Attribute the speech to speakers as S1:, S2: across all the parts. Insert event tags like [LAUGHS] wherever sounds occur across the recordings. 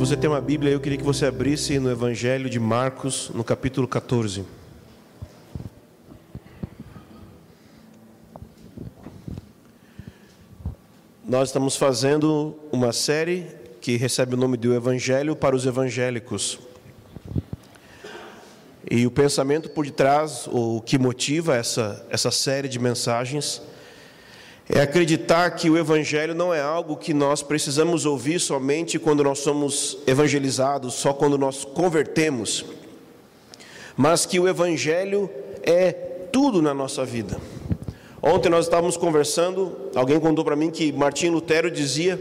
S1: você tem uma Bíblia, eu queria que você abrisse no Evangelho de Marcos, no capítulo 14. Nós estamos fazendo uma série que recebe o nome de O Evangelho para os Evangélicos. E o pensamento por detrás, o que motiva essa, essa série de mensagens, é acreditar que o Evangelho não é algo que nós precisamos ouvir somente quando nós somos evangelizados, só quando nós convertemos, mas que o Evangelho é tudo na nossa vida. Ontem nós estávamos conversando, alguém contou para mim que Martim Lutero dizia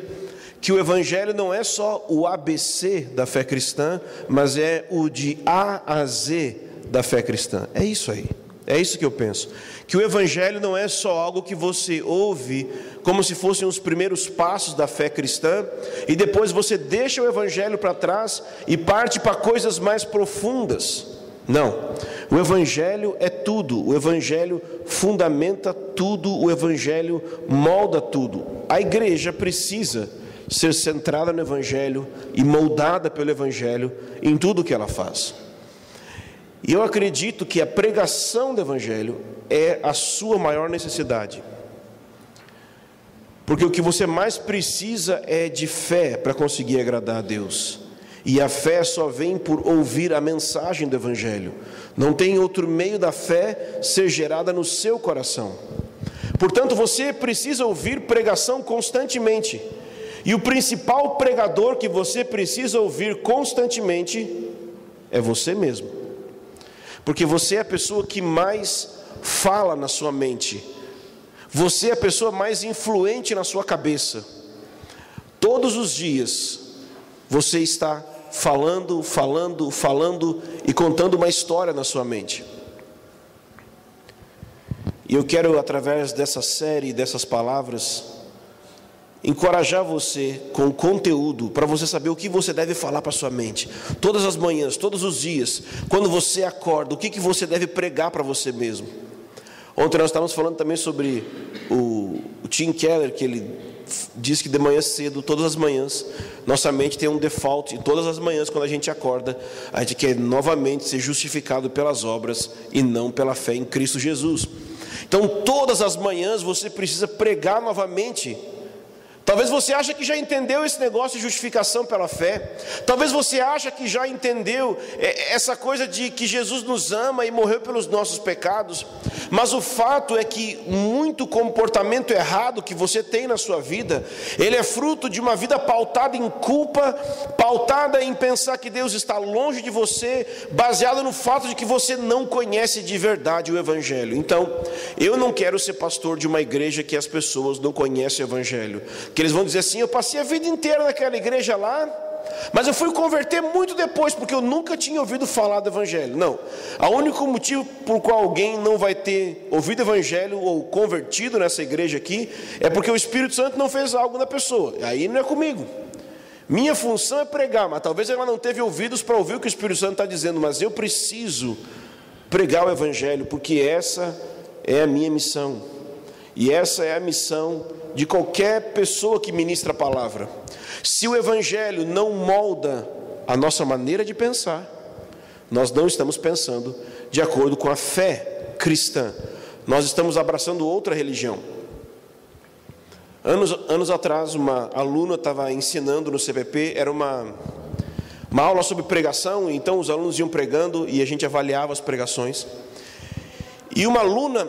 S1: que o Evangelho não é só o ABC da fé cristã, mas é o de A a Z da fé cristã. É isso aí. É isso que eu penso. Que o Evangelho não é só algo que você ouve como se fossem os primeiros passos da fé cristã, e depois você deixa o Evangelho para trás e parte para coisas mais profundas. Não. O Evangelho é tudo. O Evangelho fundamenta tudo. O Evangelho molda tudo. A igreja precisa ser centrada no Evangelho e moldada pelo Evangelho em tudo que ela faz. E eu acredito que a pregação do Evangelho é a sua maior necessidade. Porque o que você mais precisa é de fé para conseguir agradar a Deus. E a fé só vem por ouvir a mensagem do Evangelho. Não tem outro meio da fé ser gerada no seu coração. Portanto, você precisa ouvir pregação constantemente. E o principal pregador que você precisa ouvir constantemente é você mesmo porque você é a pessoa que mais fala na sua mente, você é a pessoa mais influente na sua cabeça. Todos os dias você está falando, falando, falando e contando uma história na sua mente. E eu quero, através dessa série, dessas palavras, encorajar você com conteúdo para você saber o que você deve falar para sua mente. Todas as manhãs, todos os dias, quando você acorda, o que, que você deve pregar para você mesmo. Ontem nós estávamos falando também sobre o, o Tim Keller, que ele diz que de manhã cedo, todas as manhãs, nossa mente tem um default, e todas as manhãs, quando a gente acorda, a gente quer novamente ser justificado pelas obras e não pela fé em Cristo Jesus. Então, todas as manhãs você precisa pregar novamente Talvez você ache que já entendeu esse negócio de justificação pela fé. Talvez você ache que já entendeu é, essa coisa de que Jesus nos ama e morreu pelos nossos pecados. Mas o fato é que muito comportamento errado que você tem na sua vida, ele é fruto de uma vida pautada em culpa, pautada em pensar que Deus está longe de você, baseada no fato de que você não conhece de verdade o evangelho. Então, eu não quero ser pastor de uma igreja que as pessoas não conhecem o evangelho que eles vão dizer assim: eu passei a vida inteira naquela igreja lá, mas eu fui converter muito depois, porque eu nunca tinha ouvido falar do Evangelho. Não. O único motivo por qual alguém não vai ter ouvido o Evangelho ou convertido nessa igreja aqui é porque o Espírito Santo não fez algo na pessoa. Aí não é comigo. Minha função é pregar, mas talvez ela não teve ouvidos para ouvir o que o Espírito Santo está dizendo, mas eu preciso pregar o Evangelho, porque essa é a minha missão. E essa é a missão de qualquer pessoa que ministra a palavra. Se o Evangelho não molda a nossa maneira de pensar, nós não estamos pensando de acordo com a fé cristã, nós estamos abraçando outra religião. Anos, anos atrás, uma aluna estava ensinando no CPP, era uma, uma aula sobre pregação, então os alunos iam pregando e a gente avaliava as pregações. E uma aluna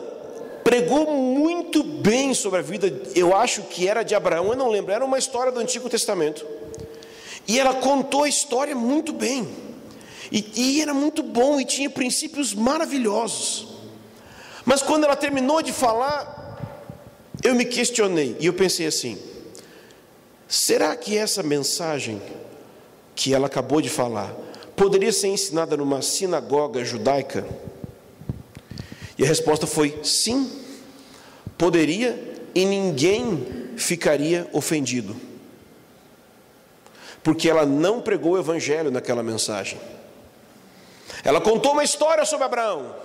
S1: pregou muito bem sobre a vida, eu acho que era de Abraão, eu não lembro, era uma história do Antigo Testamento. E ela contou a história muito bem, e, e era muito bom, e tinha princípios maravilhosos. Mas quando ela terminou de falar, eu me questionei, e eu pensei assim: será que essa mensagem que ela acabou de falar poderia ser ensinada numa sinagoga judaica? E a resposta foi sim poderia e ninguém ficaria ofendido, porque ela não pregou o evangelho naquela mensagem. Ela contou uma história sobre Abraão,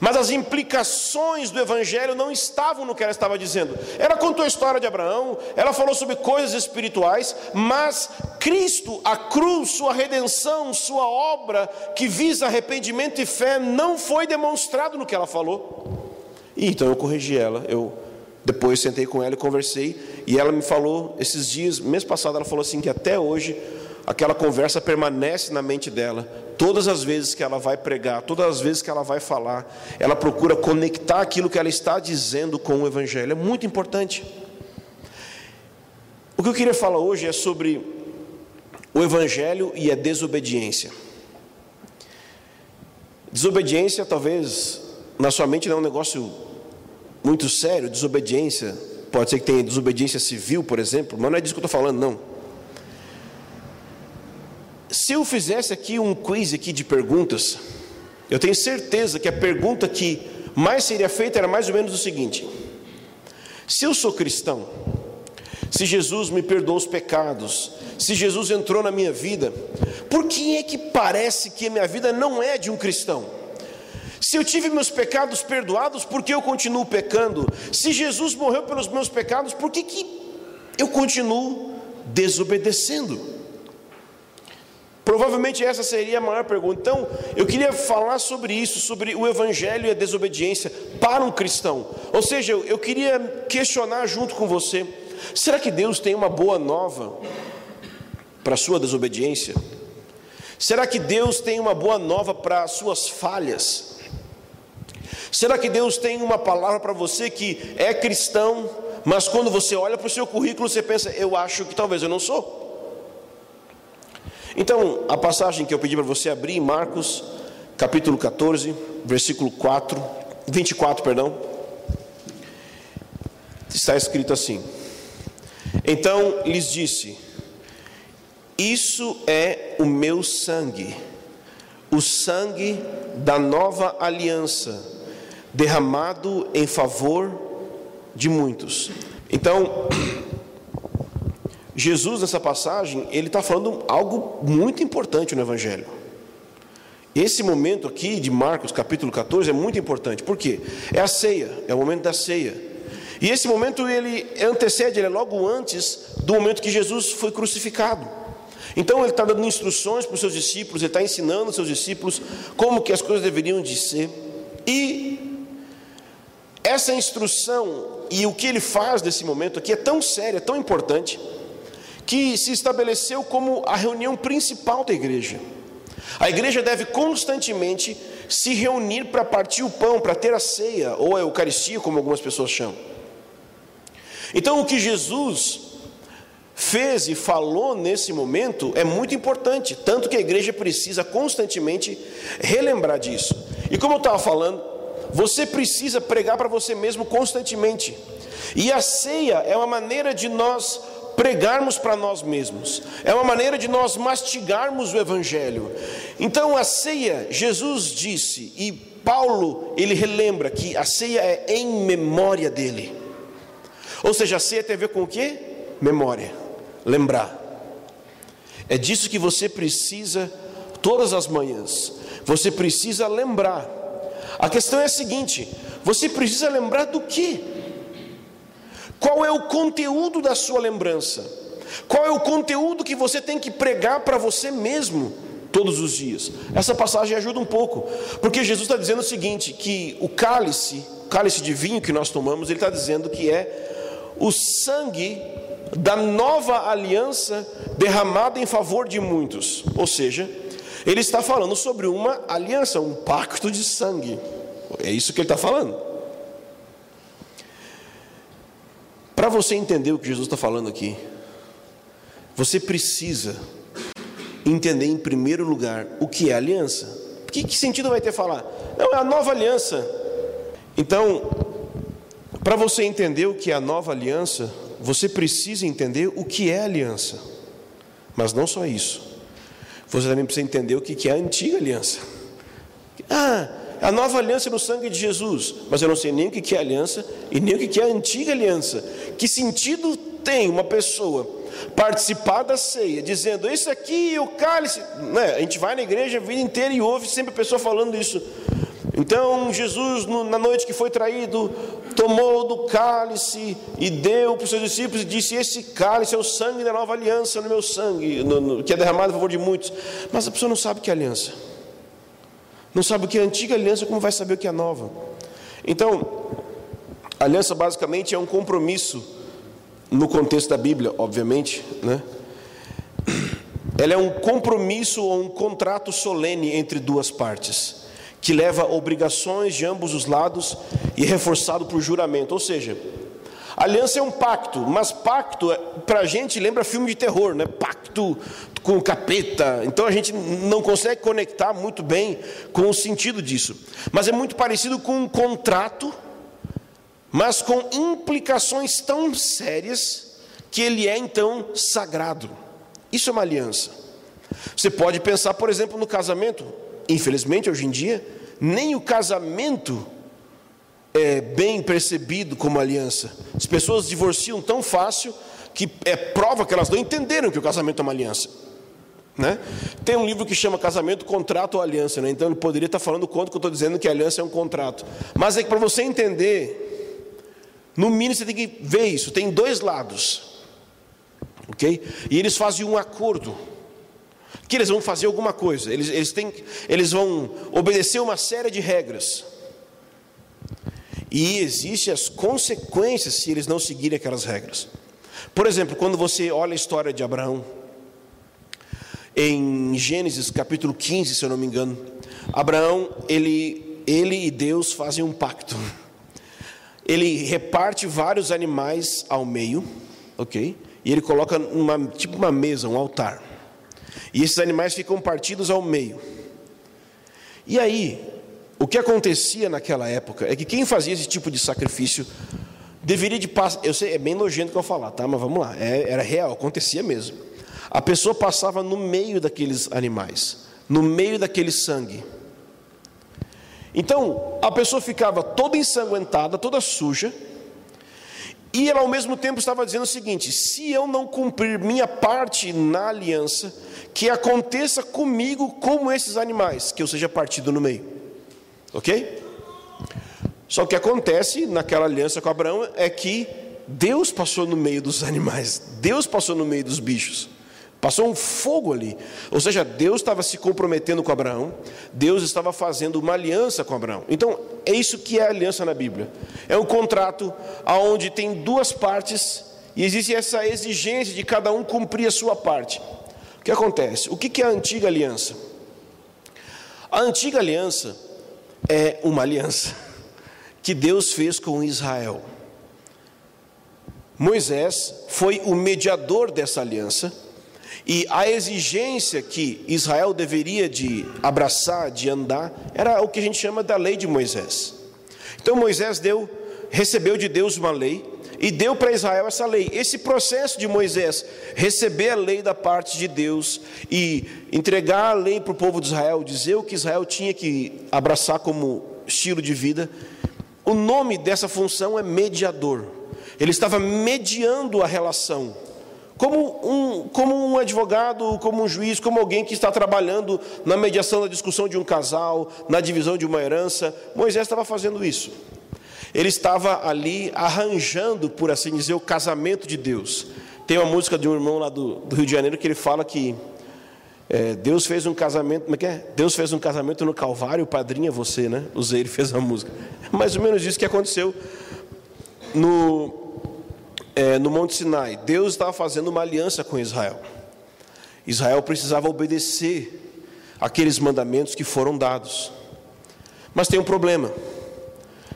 S1: Mas as implicações do Evangelho não estavam no que ela estava dizendo. Ela contou a história de Abraão, ela falou sobre coisas espirituais, mas Cristo, a cruz, sua redenção, sua obra que visa arrependimento e fé, não foi demonstrado no que ela falou. E então eu corrigi ela, eu depois sentei com ela e conversei, e ela me falou esses dias, mês passado, ela falou assim que até hoje aquela conversa permanece na mente dela. Todas as vezes que ela vai pregar, todas as vezes que ela vai falar, ela procura conectar aquilo que ela está dizendo com o Evangelho. É muito importante. O que eu queria falar hoje é sobre o Evangelho e a desobediência. Desobediência, talvez, na sua mente não é um negócio muito sério. Desobediência, pode ser que tenha desobediência civil, por exemplo, mas não é disso que eu estou falando, não. Se eu fizesse aqui um quiz aqui de perguntas, eu tenho certeza que a pergunta que mais seria feita era mais ou menos o seguinte: se eu sou cristão, se Jesus me perdoou os pecados, se Jesus entrou na minha vida, por que é que parece que a minha vida não é de um cristão? Se eu tive meus pecados perdoados, por que eu continuo pecando? Se Jesus morreu pelos meus pecados, por que, que eu continuo desobedecendo? Provavelmente essa seria a maior pergunta. Então, eu queria falar sobre isso, sobre o evangelho e a desobediência para um cristão. Ou seja, eu queria questionar junto com você: será que Deus tem uma boa nova para a sua desobediência? Será que Deus tem uma boa nova para as suas falhas? Será que Deus tem uma palavra para você que é cristão, mas quando você olha para o seu currículo, você pensa, eu acho que talvez eu não sou? Então, a passagem que eu pedi para você abrir Marcos, capítulo 14, versículo 4, 24, perdão, está escrito assim: Então lhes disse: Isso é o meu sangue, o sangue da nova aliança, derramado em favor de muitos. Então, Jesus, nessa passagem, ele está falando algo muito importante no Evangelho. Esse momento aqui de Marcos, capítulo 14, é muito importante. Por quê? É a ceia, é o momento da ceia. E esse momento ele antecede, ele é logo antes do momento que Jesus foi crucificado. Então ele está dando instruções para os seus discípulos, ele está ensinando os seus discípulos como que as coisas deveriam de ser. E essa instrução e o que ele faz nesse momento aqui é tão sério, é tão importante, que se estabeleceu como a reunião principal da igreja. A igreja deve constantemente se reunir para partir o pão, para ter a ceia, ou a Eucaristia, como algumas pessoas chamam. Então, o que Jesus fez e falou nesse momento é muito importante, tanto que a igreja precisa constantemente relembrar disso. E como eu estava falando, você precisa pregar para você mesmo constantemente. E a ceia é uma maneira de nós pregarmos para nós mesmos, é uma maneira de nós mastigarmos o Evangelho. Então a ceia, Jesus disse, e Paulo, ele relembra que a ceia é em memória dele. Ou seja, a ceia tem a ver com o que? Memória, lembrar. É disso que você precisa todas as manhãs. Você precisa lembrar. A questão é a seguinte: você precisa lembrar do que? Qual é o conteúdo da sua lembrança? Qual é o conteúdo que você tem que pregar para você mesmo todos os dias? Essa passagem ajuda um pouco, porque Jesus está dizendo o seguinte: que o cálice, o cálice de vinho que nós tomamos, ele está dizendo que é o sangue da nova aliança derramada em favor de muitos. Ou seja, ele está falando sobre uma aliança, um pacto de sangue. É isso que ele está falando. Para você entender o que Jesus está falando aqui, você precisa entender em primeiro lugar o que é aliança. Que, que sentido vai ter falar? Não, é a nova aliança. Então, para você entender o que é a nova aliança, você precisa entender o que é aliança. Mas não só isso. Você também precisa entender o que é a antiga aliança. Ah, a nova aliança no sangue de Jesus, mas eu não sei nem o que é aliança e nem o que é a antiga aliança. Que sentido tem uma pessoa participar da ceia, dizendo: Isso aqui, o cálice. Né? A gente vai na igreja a vida inteira e ouve sempre a pessoa falando isso. Então Jesus, na noite que foi traído, tomou do cálice e deu para os seus discípulos e disse: Esse cálice é o sangue da nova aliança no meu sangue, no, no, que é derramado a favor de muitos. Mas a pessoa não sabe que é aliança, não sabe o que é antiga aliança, como vai saber o que é nova? Então, a aliança basicamente é um compromisso, no contexto da Bíblia, obviamente, né? Ela é um compromisso ou um contrato solene entre duas partes que leva obrigações de ambos os lados e reforçado por juramento. Ou seja, aliança é um pacto, mas pacto para a gente lembra filme de terror, né? Pacto com o capeta. Então a gente não consegue conectar muito bem com o sentido disso. Mas é muito parecido com um contrato, mas com implicações tão sérias que ele é então sagrado. Isso é uma aliança. Você pode pensar, por exemplo, no casamento. Infelizmente, hoje em dia, nem o casamento é bem percebido como aliança. As pessoas divorciam tão fácil que é prova que elas não entenderam que o casamento é uma aliança. Né? Tem um livro que chama Casamento, Contrato ou Aliança, né? então ele poderia estar falando quanto que eu estou dizendo que a aliança é um contrato. Mas é que para você entender, no mínimo você tem que ver isso, tem dois lados. Ok? E eles fazem um acordo que eles vão fazer alguma coisa, eles, eles, têm, eles vão obedecer uma série de regras. E existem as consequências se eles não seguirem aquelas regras. Por exemplo, quando você olha a história de Abraão, em Gênesis capítulo 15, se eu não me engano, Abraão, ele, ele e Deus fazem um pacto. Ele reparte vários animais ao meio, ok? E ele coloca uma, tipo uma mesa, um altar. E esses animais ficam partidos ao meio. E aí, o que acontecia naquela época é que quem fazia esse tipo de sacrifício deveria de passar. Eu sei, é bem nojento que eu falar, tá? Mas vamos lá, é, era real, acontecia mesmo. A pessoa passava no meio daqueles animais, no meio daquele sangue. Então, a pessoa ficava toda ensanguentada, toda suja, e ela ao mesmo tempo estava dizendo o seguinte: se eu não cumprir minha parte na aliança, que aconteça comigo como esses animais, que eu seja partido no meio. Ok? Só que acontece naquela aliança com Abraão é que Deus passou no meio dos animais, Deus passou no meio dos bichos. Passou um fogo ali. Ou seja, Deus estava se comprometendo com Abraão, Deus estava fazendo uma aliança com Abraão. Então, é isso que é aliança na Bíblia. É um contrato onde tem duas partes e existe essa exigência de cada um cumprir a sua parte. O que acontece? O que é a antiga aliança? A antiga aliança é uma aliança que Deus fez com Israel. Moisés foi o mediador dessa aliança e a exigência que Israel deveria de abraçar, de andar, era o que a gente chama da lei de Moisés. Então Moisés deu, recebeu de Deus uma lei e deu para Israel essa lei. Esse processo de Moisés receber a lei da parte de Deus e entregar a lei para o povo de Israel, dizer o que Israel tinha que abraçar como estilo de vida, o nome dessa função é mediador. Ele estava mediando a relação. Como um, como um advogado, como um juiz, como alguém que está trabalhando na mediação da discussão de um casal, na divisão de uma herança, Moisés estava fazendo isso. Ele estava ali arranjando, por assim dizer, o casamento de Deus. Tem uma música de um irmão lá do, do Rio de Janeiro que ele fala que é, Deus fez um casamento, como é que é? Deus fez um casamento no Calvário, o padrinho é você, né? Usei, ele fez a música. É mais ou menos isso que aconteceu no, é, no Monte Sinai. Deus estava fazendo uma aliança com Israel. Israel precisava obedecer aqueles mandamentos que foram dados. Mas tem um problema.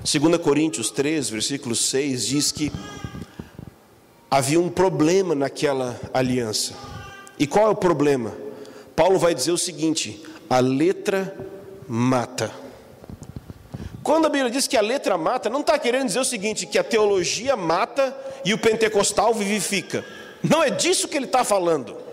S1: 2 Coríntios 3, versículo 6 diz que havia um problema naquela aliança. E qual é o problema? Paulo vai dizer o seguinte: a letra mata. Quando a Bíblia diz que a letra mata, não está querendo dizer o seguinte: que a teologia mata e o pentecostal vivifica. Não é disso que ele está falando.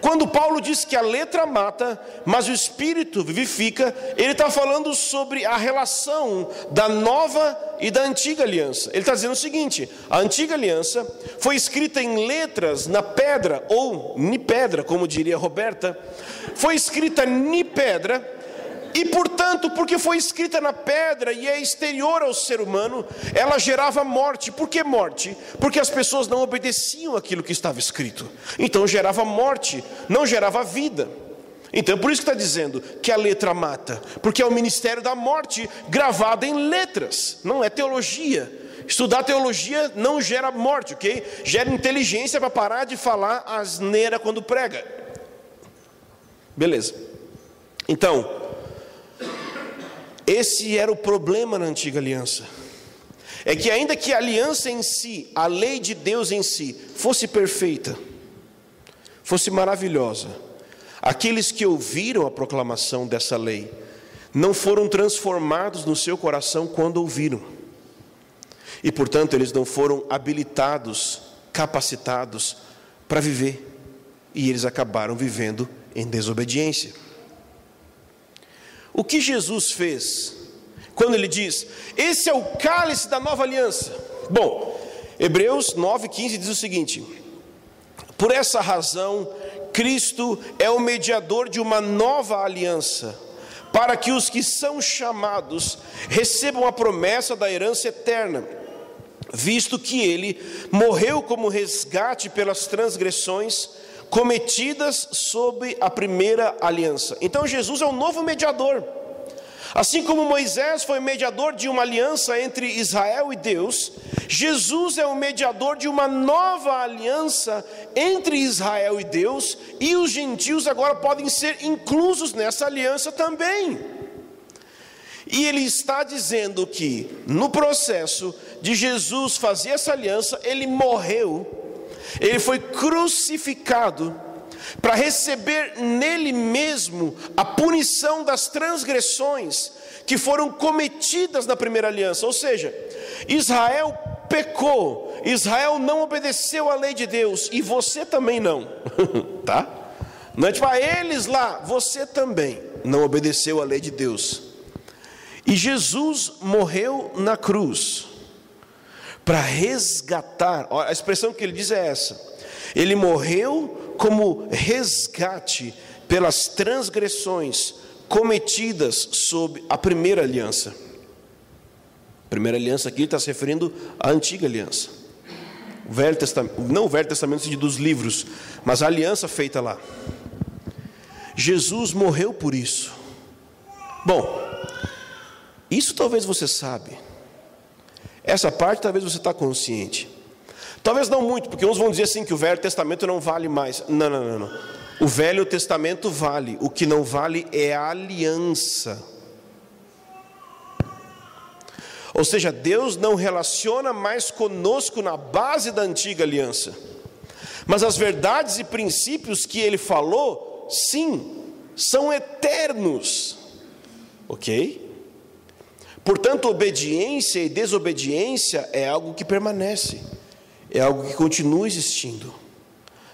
S1: Quando Paulo diz que a letra mata, mas o espírito vivifica, ele está falando sobre a relação da nova e da antiga aliança. Ele está dizendo o seguinte: a antiga aliança foi escrita em letras na pedra, ou ni pedra, como diria Roberta, foi escrita ni pedra, E portanto, porque foi escrita na pedra e é exterior ao ser humano, ela gerava morte. Por que morte? Porque as pessoas não obedeciam aquilo que estava escrito. Então gerava morte, não gerava vida. Então, por isso que está dizendo que a letra mata, porque é o ministério da morte gravado em letras, não é teologia. Estudar teologia não gera morte, ok? Gera inteligência para parar de falar asneira quando prega. Beleza. Então, esse era o problema na antiga aliança. É que, ainda que a aliança em si, a lei de Deus em si, fosse perfeita, fosse maravilhosa, aqueles que ouviram a proclamação dessa lei não foram transformados no seu coração quando ouviram. E, portanto, eles não foram habilitados, capacitados para viver. E eles acabaram vivendo em desobediência. O que Jesus fez quando ele diz: Esse é o cálice da nova aliança? Bom, Hebreus 9,15 diz o seguinte: Por essa razão, Cristo é o mediador de uma nova aliança, para que os que são chamados recebam a promessa da herança eterna visto que ele morreu como resgate pelas transgressões cometidas sob a primeira aliança. Então Jesus é o novo mediador. Assim como Moisés foi mediador de uma aliança entre Israel e Deus, Jesus é o mediador de uma nova aliança entre Israel e Deus, e os gentios agora podem ser inclusos nessa aliança também. E ele está dizendo que no processo de Jesus fazer essa aliança, ele morreu, ele foi crucificado para receber nele mesmo a punição das transgressões que foram cometidas na primeira aliança. Ou seja, Israel pecou, Israel não obedeceu à lei de Deus e você também não, [LAUGHS] tá? Não é tipo, ah, eles lá, você também não obedeceu à lei de Deus. E Jesus morreu na cruz para resgatar. A expressão que ele diz é essa: ele morreu como resgate pelas transgressões cometidas sob a primeira aliança. A primeira aliança aqui está se referindo à antiga aliança. O Velho Testamento, não o Velho Testamento sentido dos livros, mas a aliança feita lá. Jesus morreu por isso. Bom, isso talvez você sabe. Essa parte talvez você está consciente. Talvez não muito, porque uns vão dizer assim que o Velho Testamento não vale mais. Não, não, não, não. O Velho Testamento vale. O que não vale é a aliança. Ou seja, Deus não relaciona mais conosco na base da antiga aliança. Mas as verdades e princípios que ele falou, sim, são eternos. OK? Portanto, obediência e desobediência é algo que permanece, é algo que continua existindo.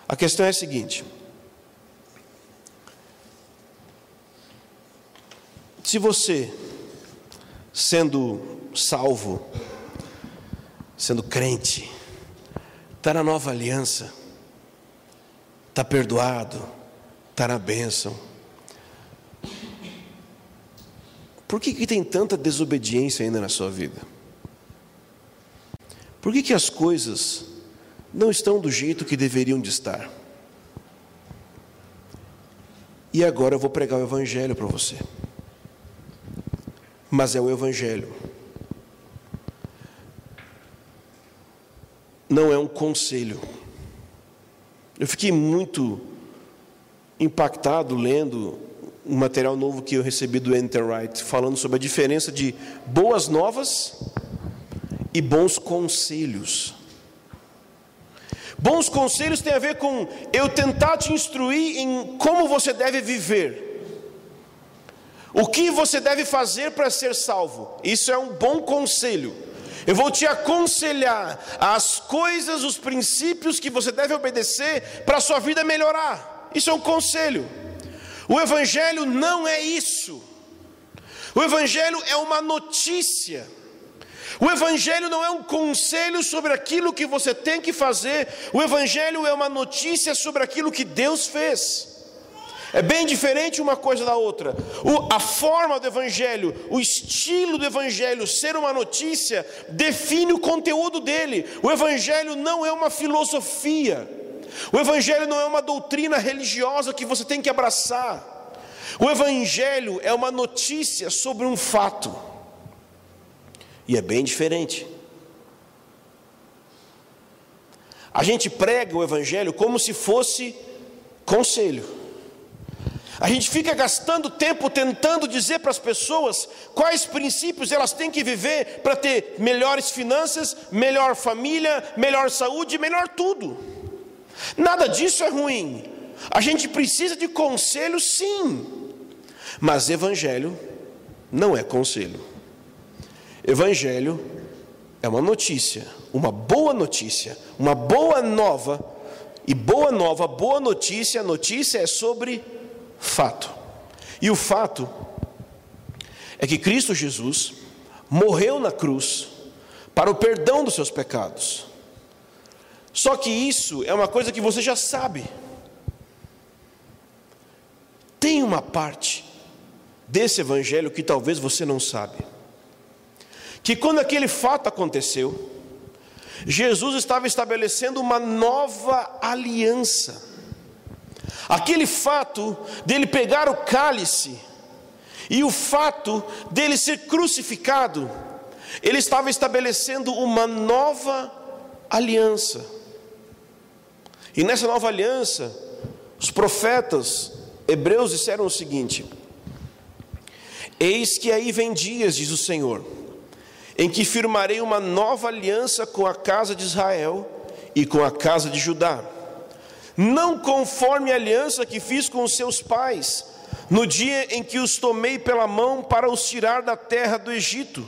S1: A questão é a seguinte: se você, sendo salvo, sendo crente, está na nova aliança, está perdoado, está na bênção, Por que, que tem tanta desobediência ainda na sua vida? Por que, que as coisas não estão do jeito que deveriam de estar? E agora eu vou pregar o Evangelho para você. Mas é o Evangelho. Não é um conselho. Eu fiquei muito impactado lendo um material novo que eu recebi do Enterwright, falando sobre a diferença de boas novas e bons conselhos. Bons conselhos tem a ver com eu tentar te instruir em como você deve viver. O que você deve fazer para ser salvo? Isso é um bom conselho. Eu vou te aconselhar as coisas, os princípios que você deve obedecer para a sua vida melhorar. Isso é um conselho. O Evangelho não é isso. O Evangelho é uma notícia. O Evangelho não é um conselho sobre aquilo que você tem que fazer. O Evangelho é uma notícia sobre aquilo que Deus fez. É bem diferente uma coisa da outra. O, a forma do Evangelho, o estilo do Evangelho ser uma notícia, define o conteúdo dele. O Evangelho não é uma filosofia. O Evangelho não é uma doutrina religiosa que você tem que abraçar. O Evangelho é uma notícia sobre um fato. E é bem diferente. A gente prega o Evangelho como se fosse conselho. A gente fica gastando tempo tentando dizer para as pessoas quais princípios elas têm que viver para ter melhores finanças, melhor família, melhor saúde, melhor tudo. Nada disso é ruim. A gente precisa de conselho, sim, mas Evangelho não é conselho. Evangelho é uma notícia, uma boa notícia, uma boa nova. E boa nova, boa notícia, a notícia é sobre fato. E o fato é que Cristo Jesus morreu na cruz para o perdão dos seus pecados. Só que isso é uma coisa que você já sabe. Tem uma parte desse evangelho que talvez você não sabe que quando aquele fato aconteceu, Jesus estava estabelecendo uma nova aliança. Aquele fato dele pegar o cálice e o fato dele ser crucificado, ele estava estabelecendo uma nova aliança. E nessa nova aliança, os profetas hebreus disseram o seguinte: Eis que aí vem dias, diz o Senhor em que firmarei uma nova aliança com a casa de Israel e com a casa de Judá, não conforme a aliança que fiz com os seus pais, no dia em que os tomei pela mão para os tirar da terra do Egito,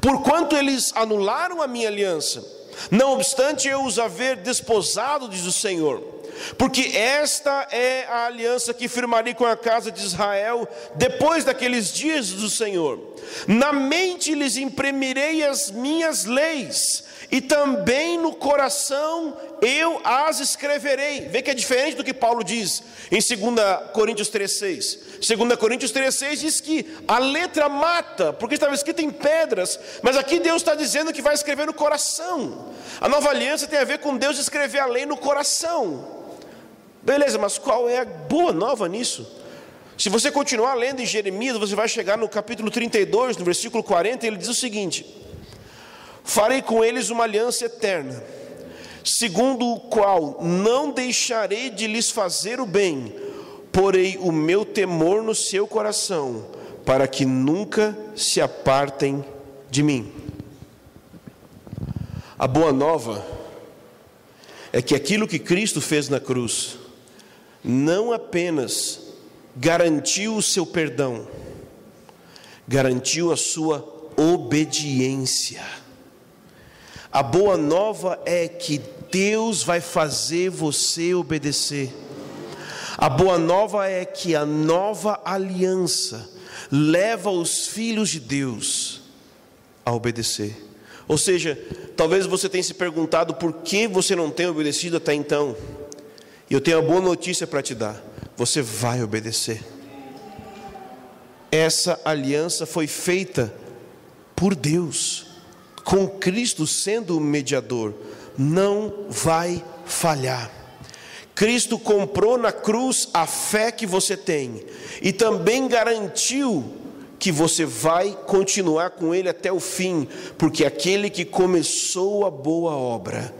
S1: porquanto eles anularam a minha aliança, não obstante eu os haver desposado, diz o Senhor. Porque esta é a aliança que firmarei com a casa de Israel depois daqueles dias do Senhor. Na mente lhes imprimirei as minhas leis, e também no coração eu as escreverei. Vê que é diferente do que Paulo diz em 2 Coríntios 3,6. 2 Coríntios 3,6 diz que a letra mata, porque estava escrito em pedras, mas aqui Deus está dizendo que vai escrever no coração. A nova aliança tem a ver com Deus escrever a lei no coração. Beleza, mas qual é a boa nova nisso? Se você continuar lendo em Jeremias, você vai chegar no capítulo 32, no versículo 40, ele diz o seguinte: Farei com eles uma aliança eterna, segundo o qual não deixarei de lhes fazer o bem, porei o meu temor no seu coração, para que nunca se apartem de mim. A boa nova é que aquilo que Cristo fez na cruz, não apenas garantiu o seu perdão, garantiu a sua obediência. A boa nova é que Deus vai fazer você obedecer. A boa nova é que a nova aliança leva os filhos de Deus a obedecer. Ou seja, talvez você tenha se perguntado por que você não tem obedecido até então. E eu tenho uma boa notícia para te dar: você vai obedecer. Essa aliança foi feita por Deus, com Cristo sendo o mediador, não vai falhar. Cristo comprou na cruz a fé que você tem e também garantiu que você vai continuar com Ele até o fim, porque aquele que começou a boa obra,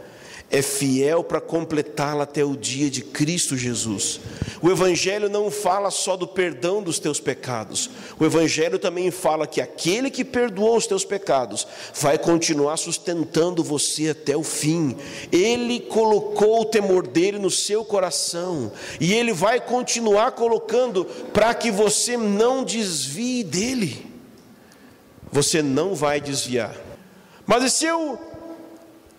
S1: é fiel para completá-la até o dia de Cristo Jesus. O Evangelho não fala só do perdão dos teus pecados, o Evangelho também fala que aquele que perdoou os teus pecados vai continuar sustentando você até o fim. Ele colocou o temor dele no seu coração e ele vai continuar colocando para que você não desvie dele. Você não vai desviar. Mas e se eu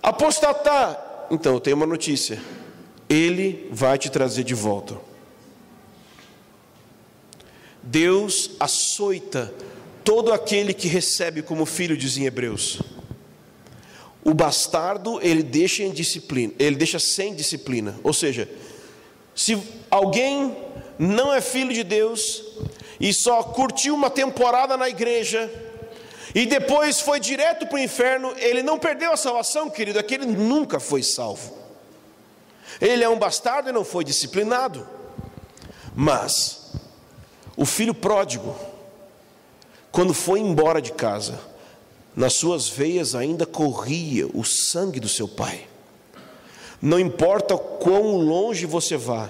S1: apostatar então eu tenho uma notícia: Ele vai te trazer de volta. Deus açoita todo aquele que recebe como filho, dizem Hebreus. O bastardo ele deixa em disciplina, ele deixa sem disciplina. Ou seja, se alguém não é filho de Deus e só curtiu uma temporada na igreja e depois foi direto para o inferno, ele não perdeu a salvação, querido, é que ele nunca foi salvo. Ele é um bastardo e não foi disciplinado. Mas o filho pródigo, quando foi embora de casa, nas suas veias ainda corria o sangue do seu pai. Não importa quão longe você vá,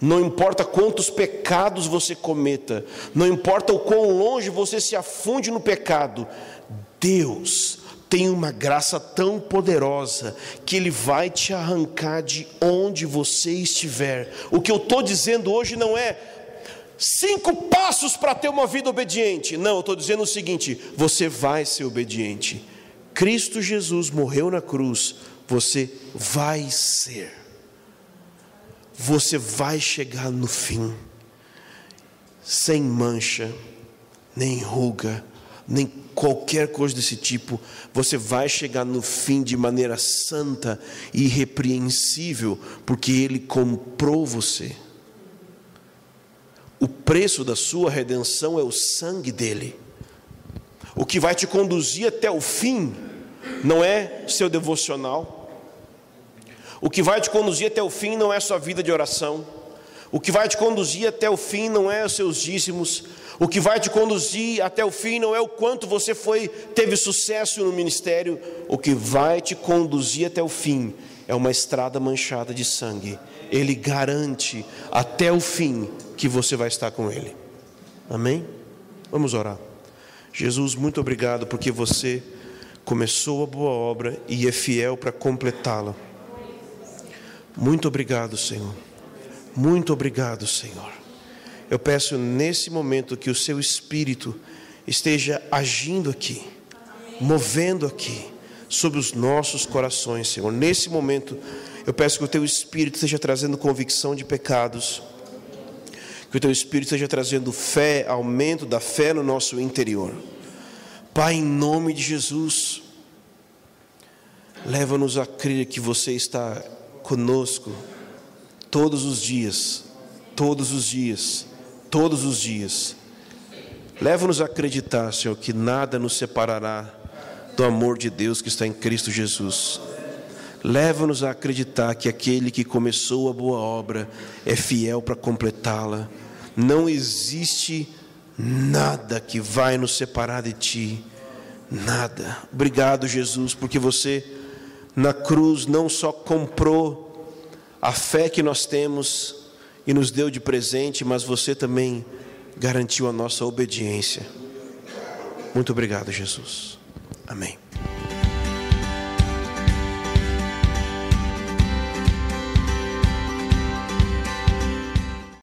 S1: não importa quantos pecados você cometa, não importa o quão longe você se afunde no pecado, Deus tem uma graça tão poderosa que Ele vai te arrancar de onde você estiver. O que eu estou dizendo hoje não é cinco passos para ter uma vida obediente. Não, eu estou dizendo o seguinte: você vai ser obediente. Cristo Jesus morreu na cruz, você vai ser. Você vai chegar no fim, sem mancha, nem ruga, nem qualquer coisa desse tipo. Você vai chegar no fim de maneira santa e irrepreensível, porque Ele comprou você. O preço da sua redenção é o sangue dele. O que vai te conduzir até o fim não é seu devocional. O que vai te conduzir até o fim não é sua vida de oração. O que vai te conduzir até o fim não é os seus dízimos. O que vai te conduzir até o fim não é o quanto você foi teve sucesso no ministério. O que vai te conduzir até o fim é uma estrada manchada de sangue. Ele garante até o fim que você vai estar com Ele. Amém? Vamos orar. Jesus, muito obrigado porque você começou a boa obra e é fiel para completá-la. Muito obrigado, Senhor. Muito obrigado, Senhor. Eu peço nesse momento que o seu Espírito esteja agindo aqui, movendo aqui sobre os nossos corações, Senhor. Nesse momento, eu peço que o teu Espírito esteja trazendo convicção de pecados que o teu Espírito esteja trazendo fé, aumento da fé no nosso interior. Pai, em nome de Jesus, leva-nos a crer que você está conosco todos os dias, todos os dias, todos os dias. Leva-nos a acreditar, Senhor, que nada nos separará do amor de Deus que está em Cristo Jesus. Leva-nos a acreditar que aquele que começou a boa obra é fiel para completá-la não existe nada que vai nos separar de Ti, nada. Obrigado, Jesus, porque você na cruz não só comprou a fé que nós temos e nos deu de presente, mas você também garantiu a nossa obediência. Muito obrigado, Jesus. Amém.